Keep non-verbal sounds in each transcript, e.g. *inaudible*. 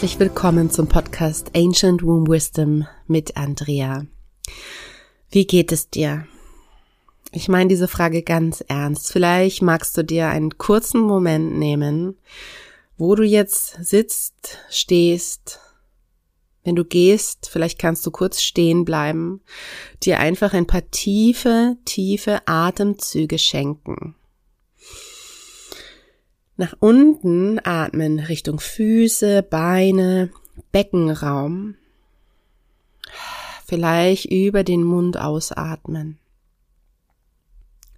Herzlich willkommen zum Podcast Ancient Womb Wisdom mit Andrea. Wie geht es dir? Ich meine diese Frage ganz ernst. Vielleicht magst du dir einen kurzen Moment nehmen, wo du jetzt sitzt, stehst. Wenn du gehst, vielleicht kannst du kurz stehen bleiben, dir einfach ein paar tiefe, tiefe Atemzüge schenken. Nach unten atmen Richtung Füße, Beine, Beckenraum. Vielleicht über den Mund ausatmen.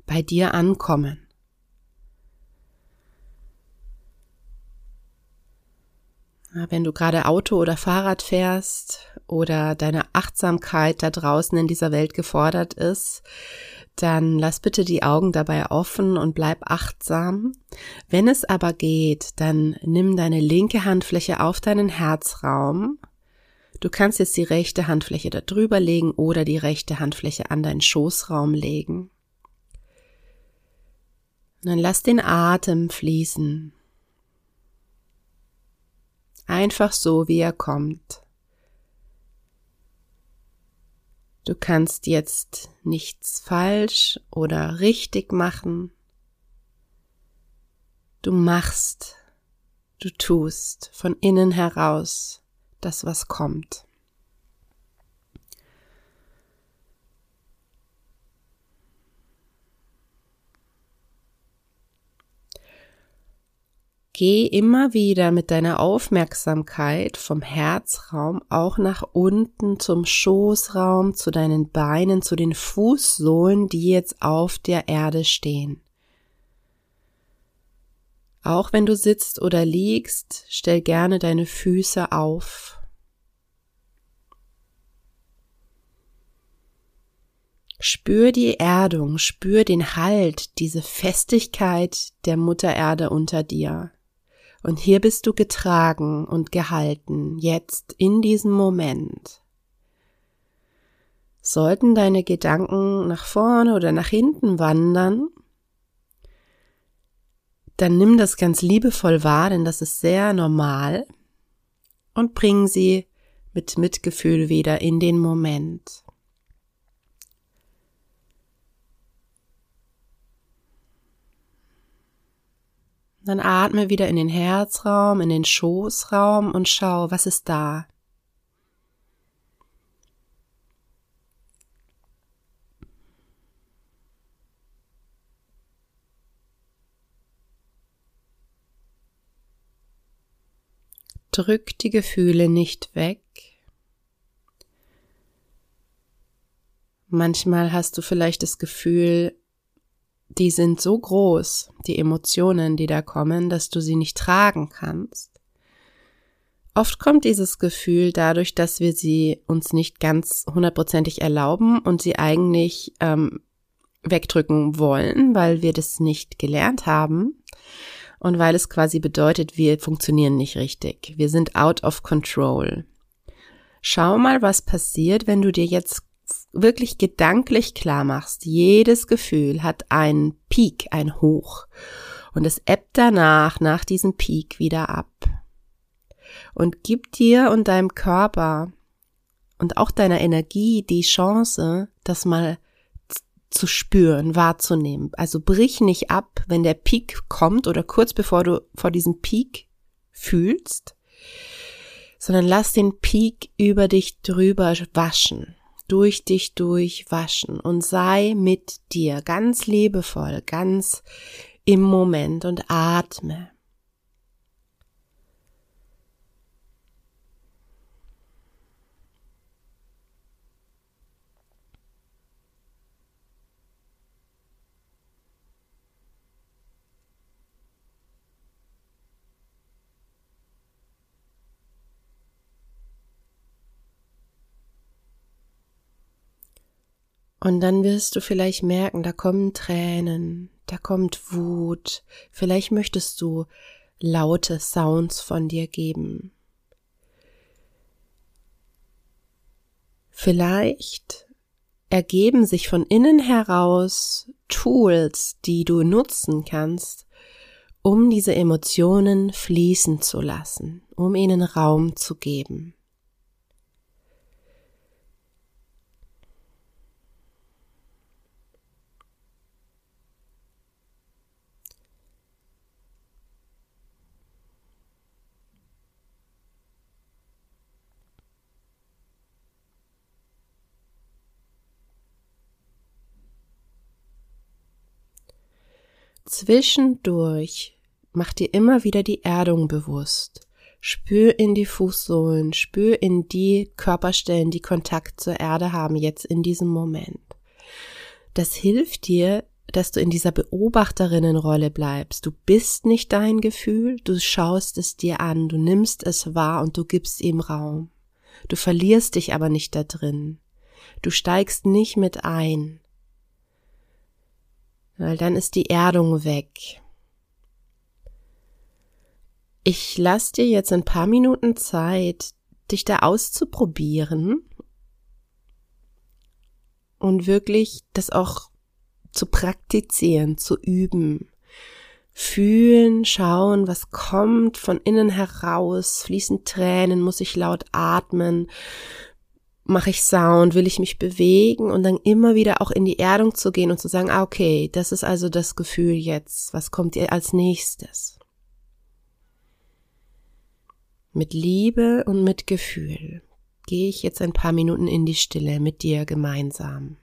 Bei dir ankommen. Wenn du gerade Auto oder Fahrrad fährst oder deine Achtsamkeit da draußen in dieser Welt gefordert ist, dann lass bitte die Augen dabei offen und bleib achtsam. Wenn es aber geht, dann nimm deine linke Handfläche auf deinen Herzraum. Du kannst jetzt die rechte Handfläche da drüber legen oder die rechte Handfläche an deinen Schoßraum legen. Und dann lass den Atem fließen. Einfach so, wie er kommt. Du kannst jetzt nichts falsch oder richtig machen. Du machst, du tust von innen heraus das, was kommt. Geh immer wieder mit deiner Aufmerksamkeit vom Herzraum auch nach unten zum Schoßraum, zu deinen Beinen, zu den Fußsohlen, die jetzt auf der Erde stehen. Auch wenn du sitzt oder liegst, stell gerne deine Füße auf. Spür die Erdung, spür den Halt, diese Festigkeit der Mutter Erde unter dir. Und hier bist du getragen und gehalten, jetzt in diesem Moment. Sollten deine Gedanken nach vorne oder nach hinten wandern, dann nimm das ganz liebevoll wahr, denn das ist sehr normal und bring sie mit Mitgefühl wieder in den Moment. Dann atme wieder in den Herzraum, in den Schoßraum und schau, was ist da. Drück die Gefühle nicht weg. Manchmal hast du vielleicht das Gefühl, die sind so groß, die Emotionen, die da kommen, dass du sie nicht tragen kannst. Oft kommt dieses Gefühl dadurch, dass wir sie uns nicht ganz hundertprozentig erlauben und sie eigentlich ähm, wegdrücken wollen, weil wir das nicht gelernt haben und weil es quasi bedeutet, wir funktionieren nicht richtig. Wir sind out of control. Schau mal, was passiert, wenn du dir jetzt wirklich gedanklich klar machst, jedes Gefühl hat einen Peak, ein Hoch. Und es ebbt danach, nach diesem Peak wieder ab. Und gib dir und deinem Körper und auch deiner Energie die Chance, das mal zu spüren, wahrzunehmen. Also brich nicht ab, wenn der Peak kommt oder kurz bevor du vor diesem Peak fühlst, sondern lass den Peak über dich drüber waschen durch dich durchwaschen und sei mit dir ganz liebevoll, ganz im Moment und atme. Und dann wirst du vielleicht merken, da kommen Tränen, da kommt Wut, vielleicht möchtest du laute Sounds von dir geben. Vielleicht ergeben sich von innen heraus Tools, die du nutzen kannst, um diese Emotionen fließen zu lassen, um ihnen Raum zu geben. Zwischendurch mach dir immer wieder die Erdung bewusst. Spür in die Fußsohlen, spür in die Körperstellen, die Kontakt zur Erde haben, jetzt in diesem Moment. Das hilft dir, dass du in dieser Beobachterinnenrolle bleibst. Du bist nicht dein Gefühl, du schaust es dir an, du nimmst es wahr und du gibst ihm Raum. Du verlierst dich aber nicht da drin. Du steigst nicht mit ein weil dann ist die Erdung weg. Ich lasse dir jetzt ein paar Minuten Zeit, dich da auszuprobieren und wirklich das auch zu praktizieren, zu üben. Fühlen, schauen, was kommt von innen heraus, fließen Tränen, muss ich laut atmen, mache ich Sound, will ich mich bewegen und dann immer wieder auch in die Erdung zu gehen und zu sagen, ah, okay, das ist also das Gefühl jetzt, was kommt ihr als nächstes? Mit Liebe und mit Gefühl gehe ich jetzt ein paar Minuten in die Stille mit dir gemeinsam.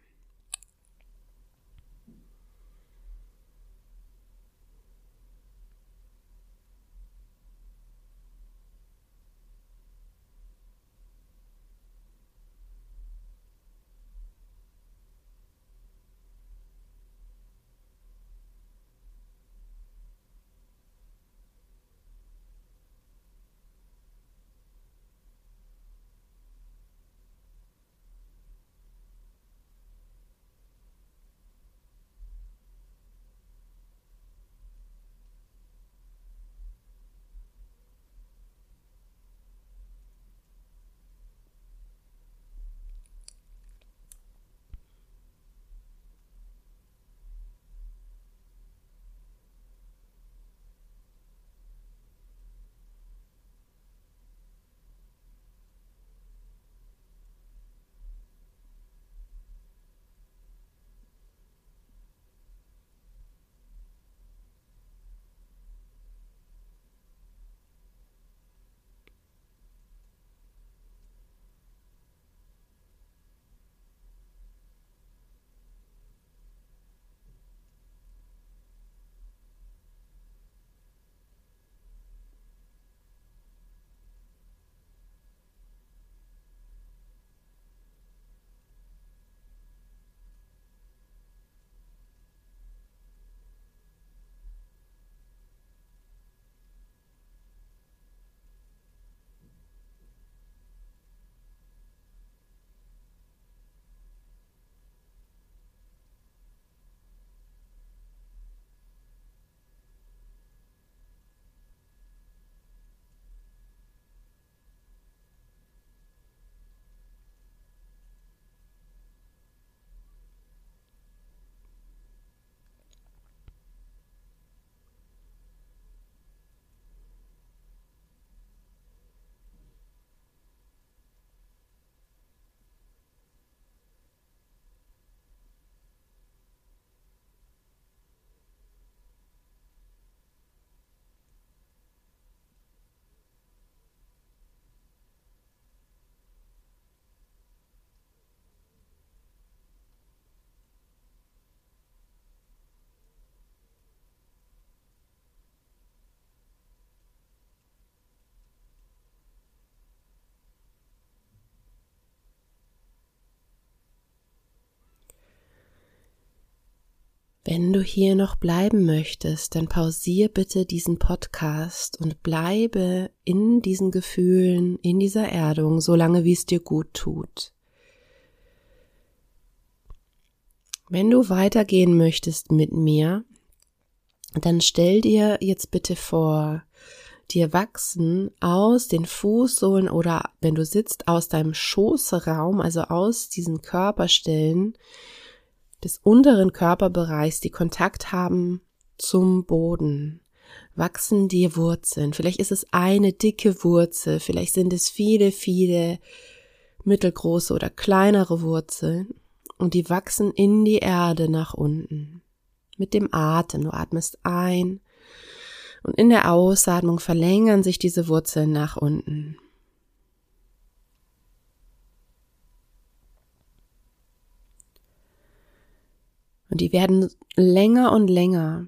Wenn du hier noch bleiben möchtest, dann pausier bitte diesen Podcast und bleibe in diesen Gefühlen, in dieser Erdung, solange wie es dir gut tut. Wenn du weitergehen möchtest mit mir, dann stell dir jetzt bitte vor, dir wachsen aus den Fußsohlen oder wenn du sitzt aus deinem Schoßraum, also aus diesen Körperstellen, des unteren Körperbereichs, die Kontakt haben zum Boden. wachsen dir Wurzeln. Vielleicht ist es eine dicke Wurzel, vielleicht sind es viele, viele mittelgroße oder kleinere Wurzeln und die wachsen in die Erde nach unten. Mit dem Atem. Du atmest ein und in der Ausatmung verlängern sich diese Wurzeln nach unten. Und die werden länger und länger,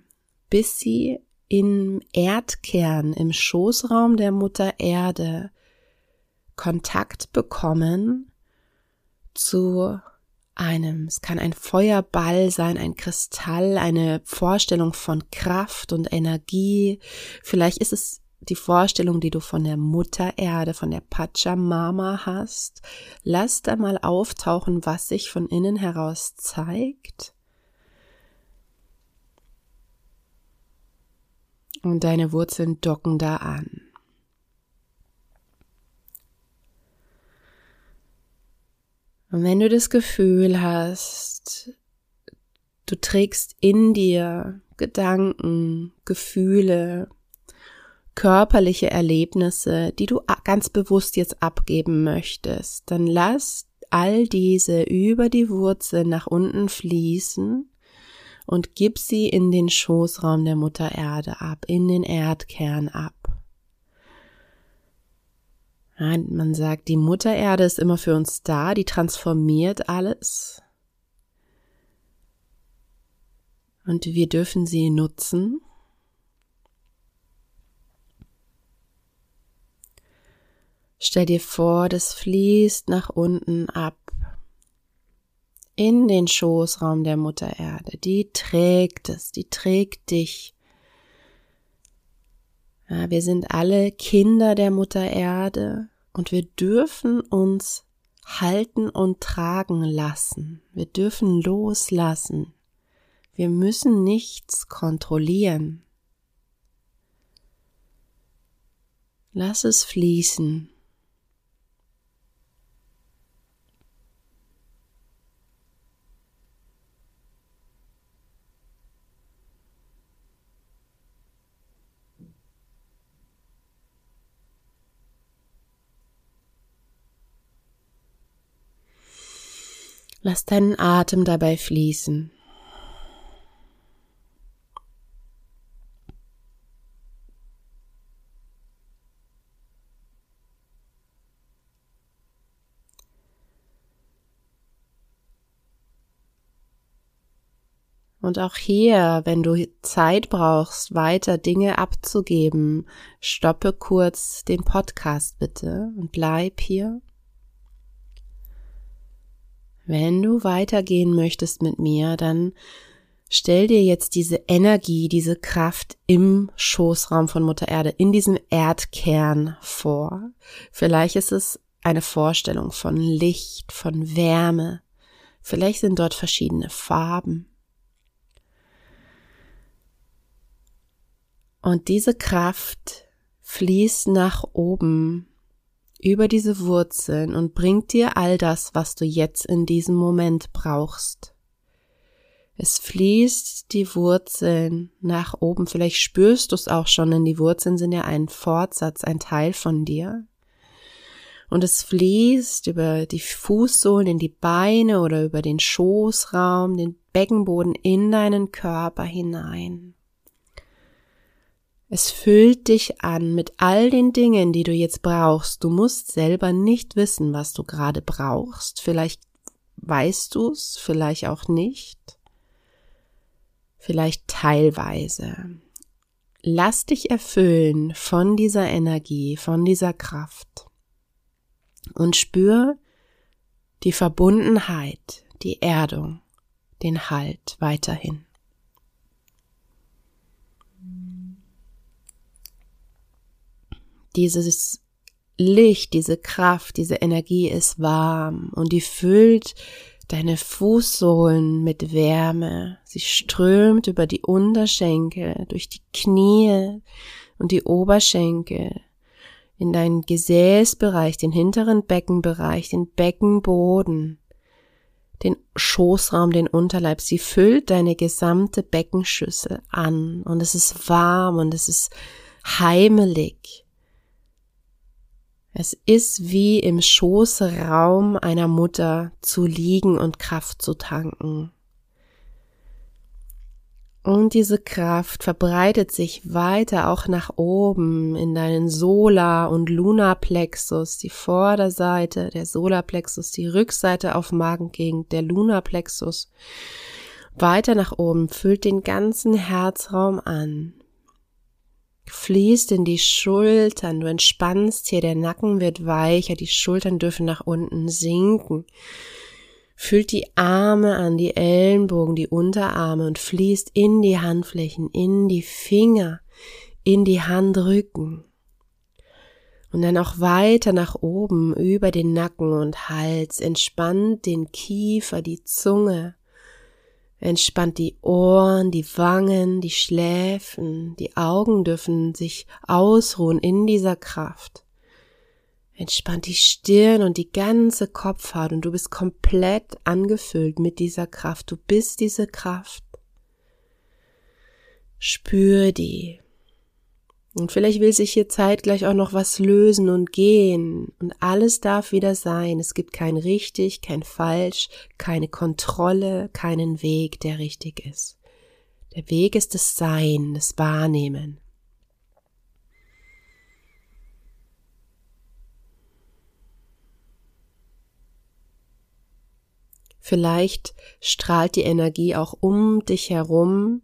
bis sie im Erdkern, im Schoßraum der Mutter Erde Kontakt bekommen zu einem, es kann ein Feuerball sein, ein Kristall, eine Vorstellung von Kraft und Energie. Vielleicht ist es die Vorstellung, die du von der Mutter Erde, von der Pachamama hast. Lass da mal auftauchen, was sich von innen heraus zeigt. Und deine Wurzeln docken da an. Und wenn du das Gefühl hast, du trägst in dir Gedanken, Gefühle, körperliche Erlebnisse, die du ganz bewusst jetzt abgeben möchtest, dann lass all diese über die Wurzel nach unten fließen und gib sie in den Schoßraum der Mutter Erde ab, in den Erdkern ab. Man sagt, die Mutter Erde ist immer für uns da, die transformiert alles. Und wir dürfen sie nutzen. Stell dir vor, das fließt nach unten ab in den Schoßraum der Mutter Erde. Die trägt es, die trägt dich. Ja, wir sind alle Kinder der Mutter Erde und wir dürfen uns halten und tragen lassen. Wir dürfen loslassen. Wir müssen nichts kontrollieren. Lass es fließen. Lass deinen Atem dabei fließen. Und auch hier, wenn du Zeit brauchst, weiter Dinge abzugeben, stoppe kurz den Podcast bitte und bleib hier. Wenn du weitergehen möchtest mit mir, dann stell dir jetzt diese Energie, diese Kraft im Schoßraum von Mutter Erde, in diesem Erdkern vor. Vielleicht ist es eine Vorstellung von Licht, von Wärme. Vielleicht sind dort verschiedene Farben. Und diese Kraft fließt nach oben über diese Wurzeln und bringt dir all das, was du jetzt in diesem Moment brauchst. Es fließt die Wurzeln nach oben. Vielleicht spürst du es auch schon, denn die Wurzeln sind ja ein Fortsatz, ein Teil von dir. Und es fließt über die Fußsohlen in die Beine oder über den Schoßraum, den Beckenboden in deinen Körper hinein. Es füllt dich an mit all den Dingen, die du jetzt brauchst. Du musst selber nicht wissen, was du gerade brauchst. Vielleicht weißt du es, vielleicht auch nicht. Vielleicht teilweise. Lass dich erfüllen von dieser Energie, von dieser Kraft. Und spür die Verbundenheit, die Erdung, den Halt weiterhin. Dieses Licht, diese Kraft, diese Energie ist warm und die füllt deine Fußsohlen mit Wärme. Sie strömt über die Unterschenkel, durch die Knie und die Oberschenkel, in deinen Gesäßbereich, den hinteren Beckenbereich, den Beckenboden, den Schoßraum, den Unterleib. Sie füllt deine gesamte Beckenschüssel an und es ist warm und es ist heimelig. Es ist wie im Schoßraum einer Mutter zu liegen und Kraft zu tanken. Und diese Kraft verbreitet sich weiter auch nach oben in deinen Solar- und Lunarplexus, die Vorderseite, der Solarplexus, die Rückseite auf Magengegend, der Lunarplexus. Weiter nach oben, füllt den ganzen Herzraum an. Fließt in die Schultern, du entspannst hier, der Nacken wird weicher, die Schultern dürfen nach unten sinken Fühlt die Arme an, die Ellenbogen, die Unterarme und fließt in die Handflächen, in die Finger, in die Handrücken. Und dann auch weiter nach oben über den Nacken und Hals. Entspannt den Kiefer, die Zunge. Entspannt die Ohren, die Wangen, die Schläfen. Die Augen dürfen sich ausruhen in dieser Kraft. Entspannt die Stirn und die ganze Kopfhaut und du bist komplett angefüllt mit dieser Kraft. Du bist diese Kraft. Spür die. Und vielleicht will sich hier zeitgleich auch noch was lösen und gehen. Und alles darf wieder sein. Es gibt kein richtig, kein falsch, keine Kontrolle, keinen Weg, der richtig ist. Der Weg ist das Sein, das Wahrnehmen. Vielleicht strahlt die Energie auch um dich herum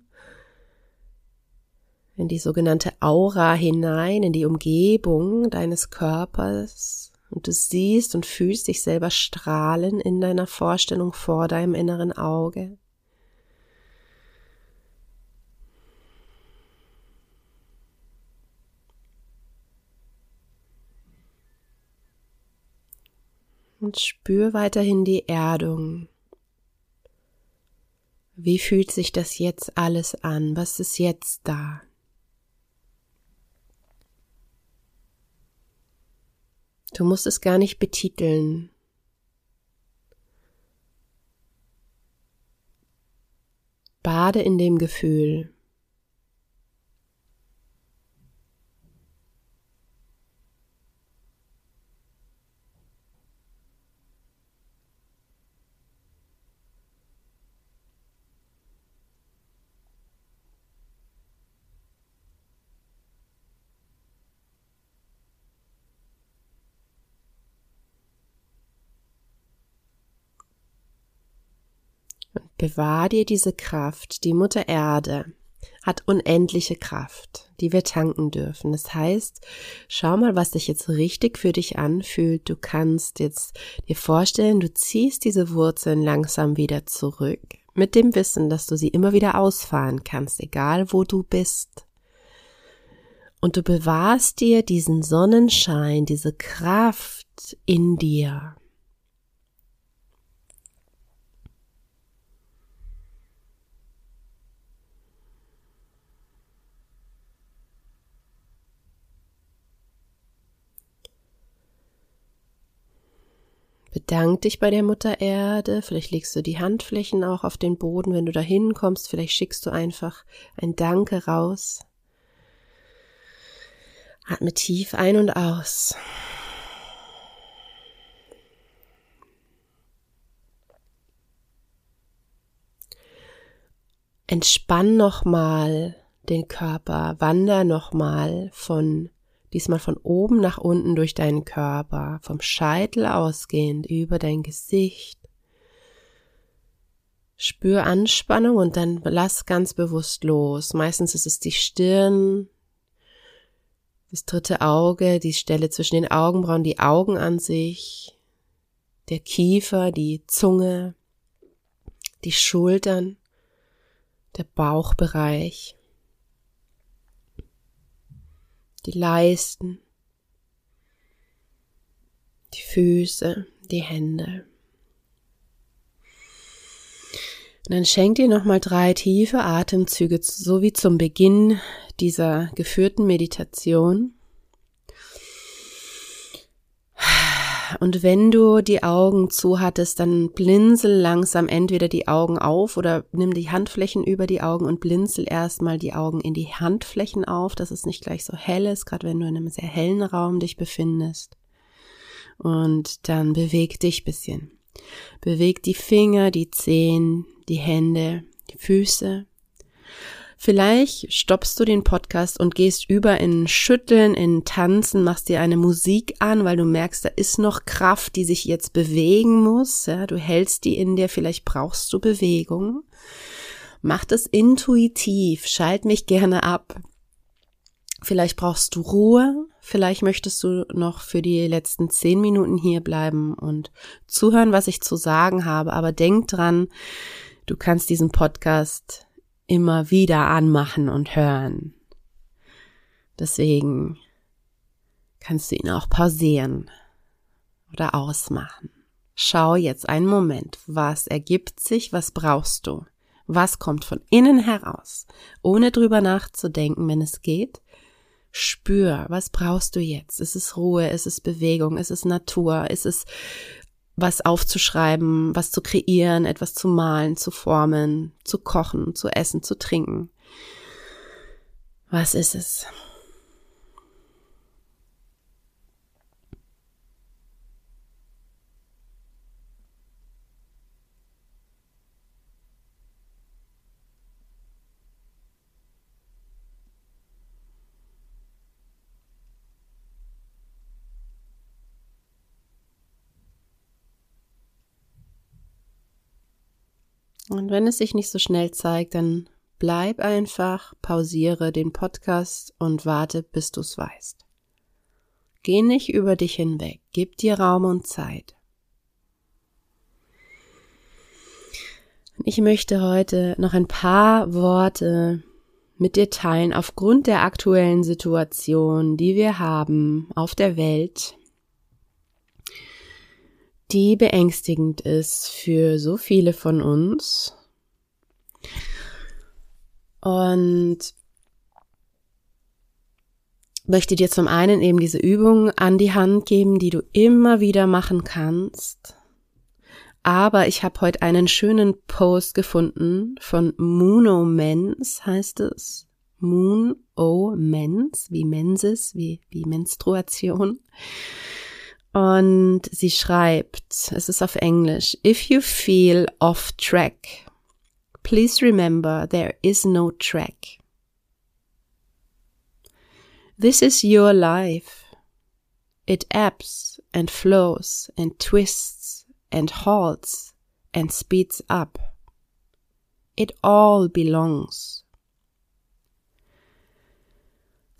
in die sogenannte Aura hinein, in die Umgebung deines Körpers und du siehst und fühlst dich selber strahlen in deiner Vorstellung vor deinem inneren Auge. Und spür weiterhin die Erdung. Wie fühlt sich das jetzt alles an? Was ist jetzt da? Du musst es gar nicht betiteln. Bade in dem Gefühl. Bewahr dir diese Kraft. Die Mutter Erde hat unendliche Kraft, die wir tanken dürfen. Das heißt, schau mal, was sich jetzt richtig für dich anfühlt. Du kannst jetzt dir vorstellen, du ziehst diese Wurzeln langsam wieder zurück, mit dem Wissen, dass du sie immer wieder ausfahren kannst, egal wo du bist. Und du bewahrst dir diesen Sonnenschein, diese Kraft in dir. Bedank dich bei der Mutter Erde. Vielleicht legst du die Handflächen auch auf den Boden, wenn du da hinkommst. Vielleicht schickst du einfach ein Danke raus. Atme tief ein und aus. Entspann nochmal den Körper, wander nochmal von diesmal von oben nach unten durch deinen Körper, vom Scheitel ausgehend über dein Gesicht. Spür Anspannung und dann lass ganz bewusst los. Meistens ist es die Stirn, das dritte Auge, die Stelle zwischen den Augenbrauen, die Augen an sich, der Kiefer, die Zunge, die Schultern, der Bauchbereich die Leisten, die Füße, die Hände. Und dann schenk dir nochmal drei tiefe Atemzüge, so wie zum Beginn dieser geführten Meditation. Und wenn du die Augen zu hattest, dann blinzel langsam entweder die Augen auf oder nimm die Handflächen über die Augen und blinzel erstmal die Augen in die Handflächen auf, dass es nicht gleich so hell ist, gerade wenn du in einem sehr hellen Raum dich befindest. Und dann beweg dich bisschen. Beweg die Finger, die Zehen, die Hände, die Füße. Vielleicht stoppst du den Podcast und gehst über in Schütteln, in Tanzen, machst dir eine Musik an, weil du merkst, da ist noch Kraft, die sich jetzt bewegen muss. Ja, du hältst die in dir, vielleicht brauchst du Bewegung. Mach das intuitiv, schalt mich gerne ab. Vielleicht brauchst du Ruhe, vielleicht möchtest du noch für die letzten zehn Minuten hier bleiben und zuhören, was ich zu sagen habe, aber denk dran, du kannst diesen Podcast immer wieder anmachen und hören. Deswegen kannst du ihn auch pausieren oder ausmachen. Schau jetzt einen Moment, was ergibt sich, was brauchst du, was kommt von innen heraus, ohne drüber nachzudenken, wenn es geht. Spür, was brauchst du jetzt? Ist es Ruhe? Ist es Bewegung? Ist es Natur? Ist es was aufzuschreiben, was zu kreieren, etwas zu malen, zu formen, zu kochen, zu essen, zu trinken. Was ist es? Und wenn es sich nicht so schnell zeigt, dann bleib einfach, pausiere den Podcast und warte, bis du es weißt. Geh nicht über dich hinweg, gib dir Raum und Zeit. Ich möchte heute noch ein paar Worte mit dir teilen aufgrund der aktuellen Situation, die wir haben auf der Welt, die beängstigend ist für so viele von uns. Und möchte dir zum einen eben diese Übung an die Hand geben, die du immer wieder machen kannst. Aber ich habe heute einen schönen Post gefunden von Moono Mens, heißt es. Moon O Mens, wie Menses, wie, wie Menstruation. Und sie schreibt, es ist auf Englisch, if you feel off track, please remember there is no track. This is your life. It ebbs and flows and twists and halts and speeds up. It all belongs.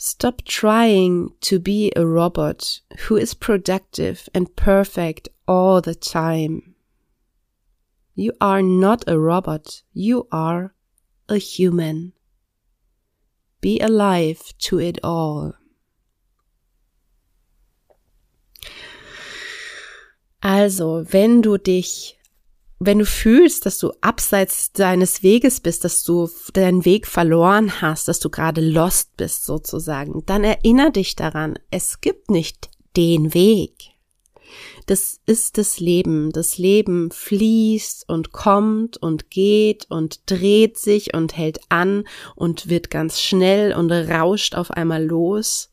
Stop trying to be a robot who is productive and perfect all the time. You are not a robot, you are a human. Be alive to it all. Also, wenn du dich wenn du fühlst, dass du abseits deines Weges bist, dass du deinen Weg verloren hast, dass du gerade lost bist sozusagen, dann erinnere dich daran, es gibt nicht den Weg. Das ist das Leben. Das Leben fließt und kommt und geht und dreht sich und hält an und wird ganz schnell und rauscht auf einmal los.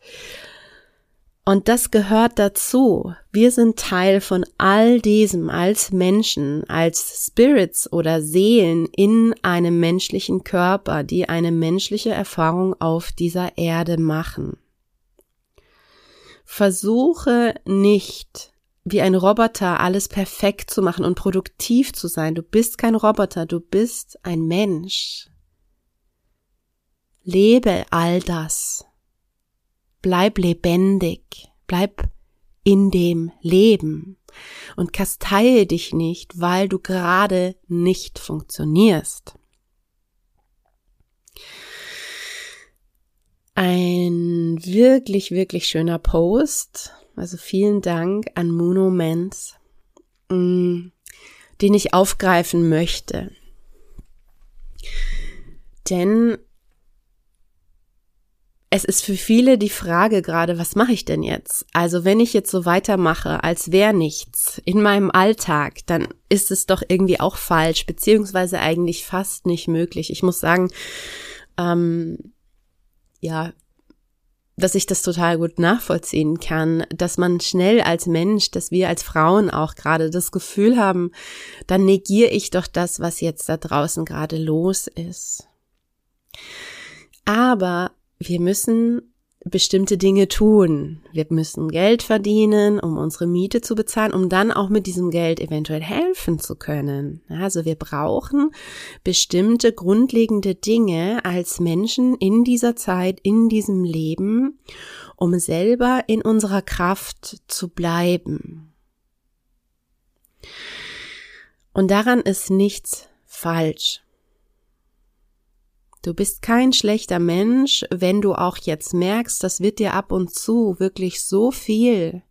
Und das gehört dazu. Wir sind Teil von all diesem als Menschen, als Spirits oder Seelen in einem menschlichen Körper, die eine menschliche Erfahrung auf dieser Erde machen. Versuche nicht, wie ein Roboter alles perfekt zu machen und produktiv zu sein. Du bist kein Roboter, du bist ein Mensch. Lebe all das bleib lebendig, bleib in dem Leben und kasteie dich nicht, weil du gerade nicht funktionierst. Ein wirklich, wirklich schöner Post. Also vielen Dank an Monoments, mm, den ich aufgreifen möchte. Denn es ist für viele die Frage gerade, was mache ich denn jetzt? Also wenn ich jetzt so weitermache, als wäre nichts in meinem Alltag, dann ist es doch irgendwie auch falsch, beziehungsweise eigentlich fast nicht möglich. Ich muss sagen, ähm, ja, dass ich das total gut nachvollziehen kann, dass man schnell als Mensch, dass wir als Frauen auch gerade das Gefühl haben, dann negiere ich doch das, was jetzt da draußen gerade los ist. Aber wir müssen bestimmte Dinge tun. Wir müssen Geld verdienen, um unsere Miete zu bezahlen, um dann auch mit diesem Geld eventuell helfen zu können. Also wir brauchen bestimmte grundlegende Dinge als Menschen in dieser Zeit, in diesem Leben, um selber in unserer Kraft zu bleiben. Und daran ist nichts falsch. Du bist kein schlechter Mensch, wenn du auch jetzt merkst, das wird dir ab und zu wirklich so viel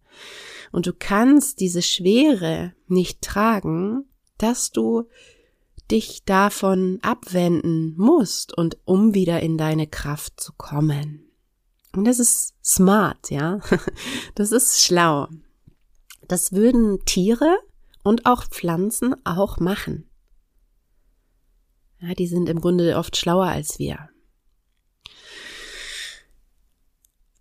und du kannst diese Schwere nicht tragen, dass du dich davon abwenden musst und um wieder in deine Kraft zu kommen. Und das ist smart, ja. *laughs* Das ist schlau. Das würden Tiere und auch Pflanzen auch machen. Ja, die sind im Grunde oft schlauer als wir.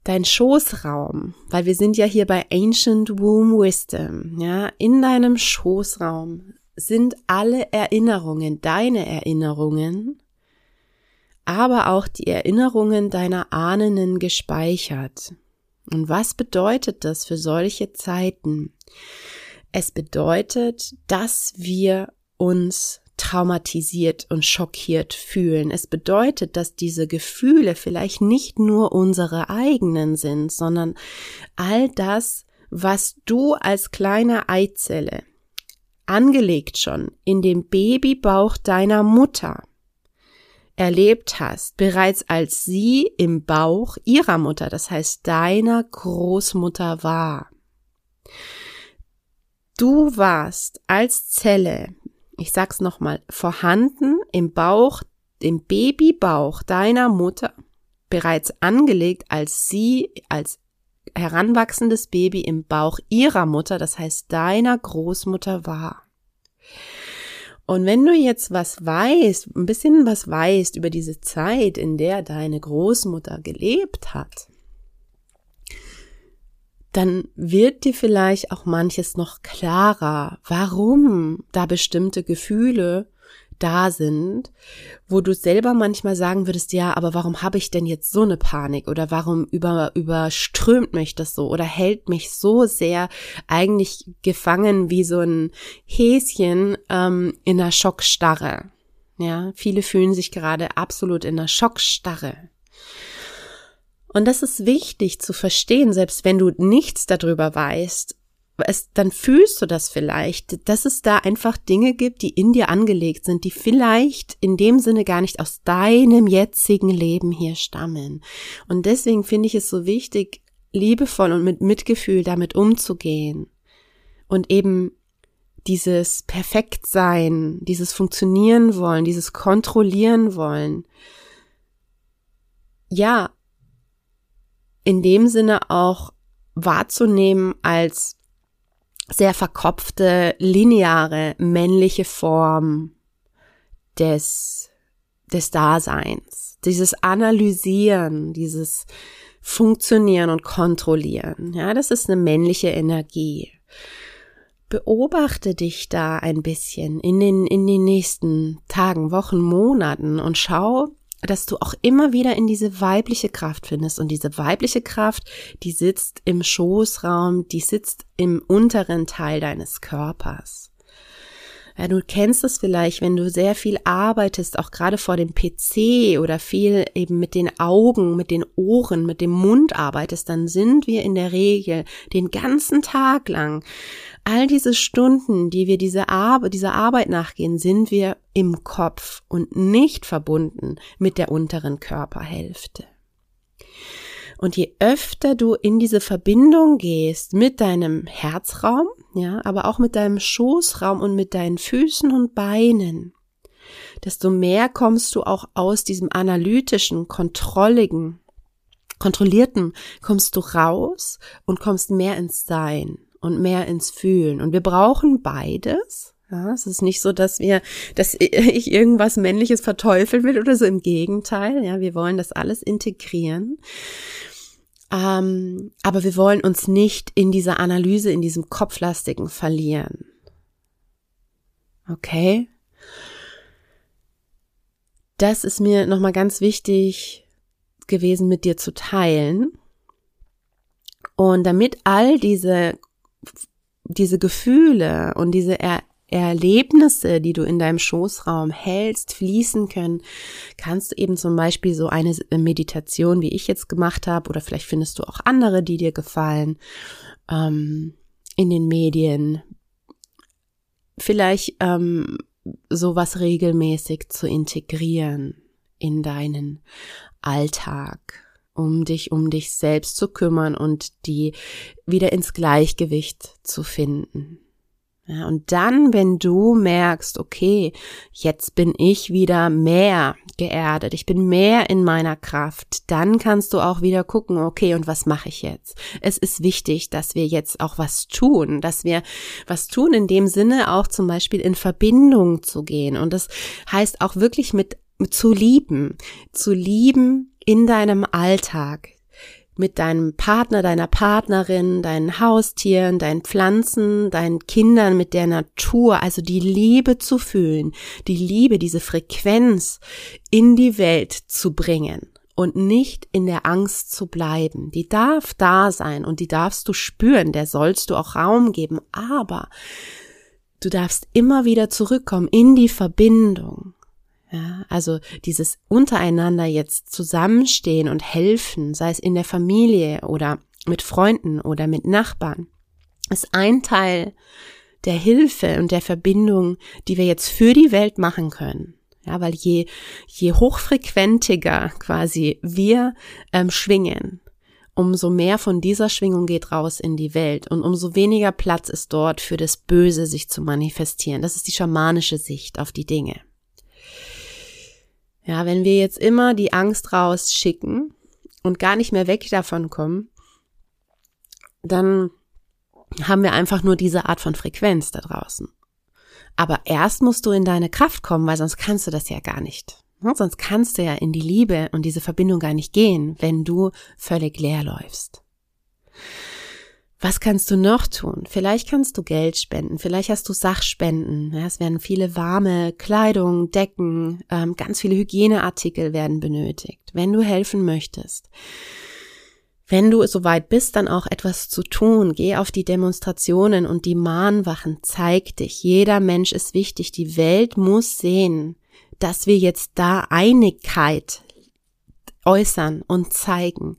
Dein Schoßraum, weil wir sind ja hier bei Ancient Womb Wisdom, ja, in deinem Schoßraum sind alle Erinnerungen, deine Erinnerungen, aber auch die Erinnerungen deiner Ahnenden gespeichert. Und was bedeutet das für solche Zeiten? Es bedeutet, dass wir uns traumatisiert und schockiert fühlen. Es bedeutet, dass diese Gefühle vielleicht nicht nur unsere eigenen sind, sondern all das, was du als kleine Eizelle angelegt schon in dem Babybauch deiner Mutter erlebt hast, bereits als sie im Bauch ihrer Mutter, das heißt deiner Großmutter war. Du warst als Zelle ich sag's nochmal, vorhanden im Bauch, im Babybauch deiner Mutter, bereits angelegt, als sie als heranwachsendes Baby im Bauch ihrer Mutter, das heißt deiner Großmutter war. Und wenn du jetzt was weißt, ein bisschen was weißt über diese Zeit, in der deine Großmutter gelebt hat, dann wird dir vielleicht auch manches noch klarer, warum da bestimmte Gefühle da sind, wo du selber manchmal sagen würdest, ja, aber warum habe ich denn jetzt so eine Panik oder warum über, überströmt mich das so oder hält mich so sehr eigentlich gefangen wie so ein Häschen ähm, in einer Schockstarre. Ja, viele fühlen sich gerade absolut in einer Schockstarre. Und das ist wichtig zu verstehen, selbst wenn du nichts darüber weißt, es, dann fühlst du das vielleicht, dass es da einfach Dinge gibt, die in dir angelegt sind, die vielleicht in dem Sinne gar nicht aus deinem jetzigen Leben hier stammen. Und deswegen finde ich es so wichtig, liebevoll und mit Mitgefühl damit umzugehen und eben dieses Perfektsein, dieses Funktionieren wollen, dieses Kontrollieren wollen, ja, in dem Sinne auch wahrzunehmen als sehr verkopfte, lineare, männliche Form des, des Daseins. Dieses Analysieren, dieses Funktionieren und Kontrollieren. Ja, das ist eine männliche Energie. Beobachte dich da ein bisschen in den, in den nächsten Tagen, Wochen, Monaten und schau, dass du auch immer wieder in diese weibliche Kraft findest. Und diese weibliche Kraft, die sitzt im Schoßraum, die sitzt im unteren Teil deines Körpers. Ja, du kennst es vielleicht, wenn du sehr viel arbeitest, auch gerade vor dem PC oder viel eben mit den Augen, mit den Ohren, mit dem Mund arbeitest, dann sind wir in der Regel den ganzen Tag lang all diese Stunden, die wir diese Arbeit, dieser Arbeit nachgehen, sind wir im Kopf und nicht verbunden mit der unteren Körperhälfte. Und je öfter du in diese Verbindung gehst mit deinem Herzraum, ja, aber auch mit deinem Schoßraum und mit deinen Füßen und Beinen, desto mehr kommst du auch aus diesem analytischen, kontrolligen, Kontrollierten kommst du raus und kommst mehr ins Sein und mehr ins Fühlen. Und wir brauchen beides. Ja, es ist nicht so, dass wir, dass *laughs* ich irgendwas Männliches verteufeln will oder so. Im Gegenteil. Ja, wir wollen das alles integrieren. Ähm, aber wir wollen uns nicht in dieser Analyse, in diesem Kopflastigen verlieren. Okay? Das ist mir nochmal ganz wichtig gewesen, mit dir zu teilen. Und damit all diese, diese Gefühle und diese er Erlebnisse, die du in deinem Schoßraum hältst, fließen können, kannst du eben zum Beispiel so eine Meditation, wie ich jetzt gemacht habe, oder vielleicht findest du auch andere, die dir gefallen, ähm, in den Medien, vielleicht ähm, sowas regelmäßig zu integrieren in deinen Alltag, um dich um dich selbst zu kümmern und die wieder ins Gleichgewicht zu finden. Ja, und dann, wenn du merkst, okay, jetzt bin ich wieder mehr geerdet, ich bin mehr in meiner Kraft, dann kannst du auch wieder gucken, okay, und was mache ich jetzt? Es ist wichtig, dass wir jetzt auch was tun, dass wir was tun in dem Sinne auch zum Beispiel in Verbindung zu gehen. Und das heißt auch wirklich mit, mit zu lieben, zu lieben in deinem Alltag, mit deinem Partner, deiner Partnerin, deinen Haustieren, deinen Pflanzen, deinen Kindern, mit der Natur, also die Liebe zu fühlen, die Liebe, diese Frequenz in die Welt zu bringen und nicht in der Angst zu bleiben. Die darf da sein und die darfst du spüren, der sollst du auch Raum geben, aber du darfst immer wieder zurückkommen in die Verbindung. Ja, also dieses untereinander jetzt zusammenstehen und helfen, sei es in der Familie oder mit Freunden oder mit Nachbarn, ist ein Teil der Hilfe und der Verbindung, die wir jetzt für die Welt machen können. Ja, weil je, je hochfrequentiger quasi wir ähm, schwingen, umso mehr von dieser Schwingung geht raus in die Welt und umso weniger Platz ist dort für das Böse sich zu manifestieren. Das ist die schamanische Sicht auf die Dinge. Ja, wenn wir jetzt immer die Angst rausschicken und gar nicht mehr weg davon kommen, dann haben wir einfach nur diese Art von Frequenz da draußen. Aber erst musst du in deine Kraft kommen, weil sonst kannst du das ja gar nicht. Sonst kannst du ja in die Liebe und diese Verbindung gar nicht gehen, wenn du völlig leer läufst. Was kannst du noch tun? Vielleicht kannst du Geld spenden, vielleicht hast du Sachspenden. Ja, es werden viele warme Kleidung, Decken, ähm, ganz viele Hygieneartikel werden benötigt. Wenn du helfen möchtest, wenn du soweit bist, dann auch etwas zu tun. Geh auf die Demonstrationen und die Mahnwachen. Zeig dich. Jeder Mensch ist wichtig. Die Welt muss sehen, dass wir jetzt da Einigkeit äußern und zeigen.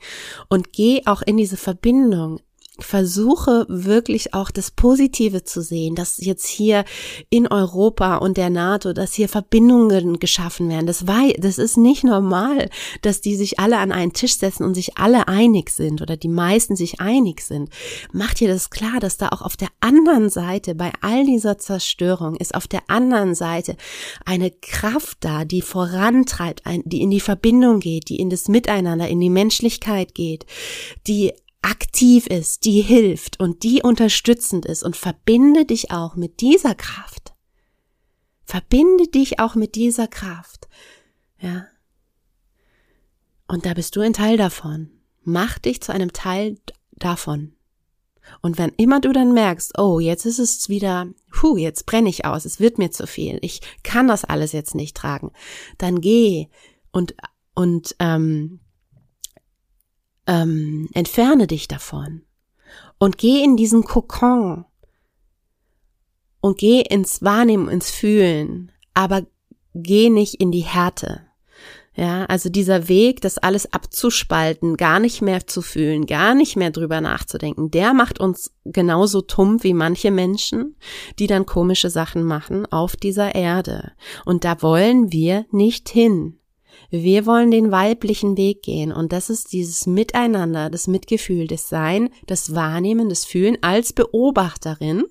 Und geh auch in diese Verbindung versuche wirklich auch das Positive zu sehen, dass jetzt hier in Europa und der NATO, dass hier Verbindungen geschaffen werden. Das war, das ist nicht normal, dass die sich alle an einen Tisch setzen und sich alle einig sind oder die meisten sich einig sind. Macht dir das klar, dass da auch auf der anderen Seite bei all dieser Zerstörung ist auf der anderen Seite eine Kraft da, die vorantreibt, die in die Verbindung geht, die in das Miteinander, in die Menschlichkeit geht, die aktiv ist, die hilft und die unterstützend ist und verbinde dich auch mit dieser Kraft. Verbinde dich auch mit dieser Kraft. Ja. Und da bist du ein Teil davon. Mach dich zu einem Teil davon. Und wenn immer du dann merkst, oh, jetzt ist es wieder, hu, jetzt brenne ich aus, es wird mir zu viel, ich kann das alles jetzt nicht tragen, dann geh und und ähm, ähm, entferne dich davon und geh in diesen Kokon und geh ins Wahrnehmen, ins Fühlen, aber geh nicht in die Härte. Ja, also dieser Weg, das alles abzuspalten, gar nicht mehr zu fühlen, gar nicht mehr drüber nachzudenken, der macht uns genauso tumm wie manche Menschen, die dann komische Sachen machen auf dieser Erde. Und da wollen wir nicht hin. Wir wollen den weiblichen Weg gehen und das ist dieses Miteinander, das Mitgefühl, das Sein, das Wahrnehmen, das Fühlen als Beobachterin,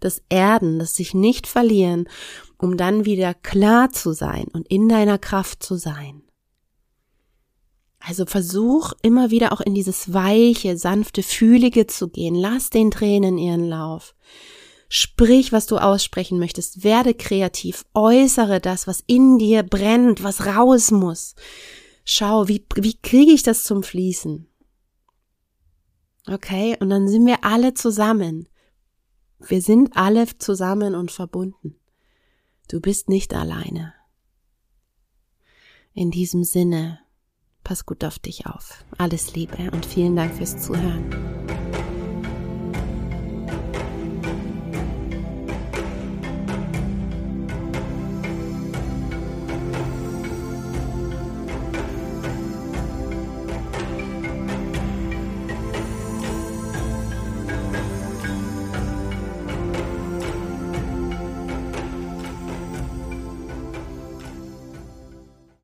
das Erden, das sich nicht verlieren, um dann wieder klar zu sein und in deiner Kraft zu sein. Also versuch immer wieder auch in dieses weiche, sanfte, fühlige zu gehen. Lass den Tränen ihren Lauf. Sprich, was du aussprechen möchtest. Werde kreativ. Äußere das, was in dir brennt, was raus muss. Schau, wie, wie kriege ich das zum Fließen? Okay, und dann sind wir alle zusammen. Wir sind alle zusammen und verbunden. Du bist nicht alleine. In diesem Sinne, Pass gut auf dich auf. Alles Liebe und vielen Dank fürs Zuhören.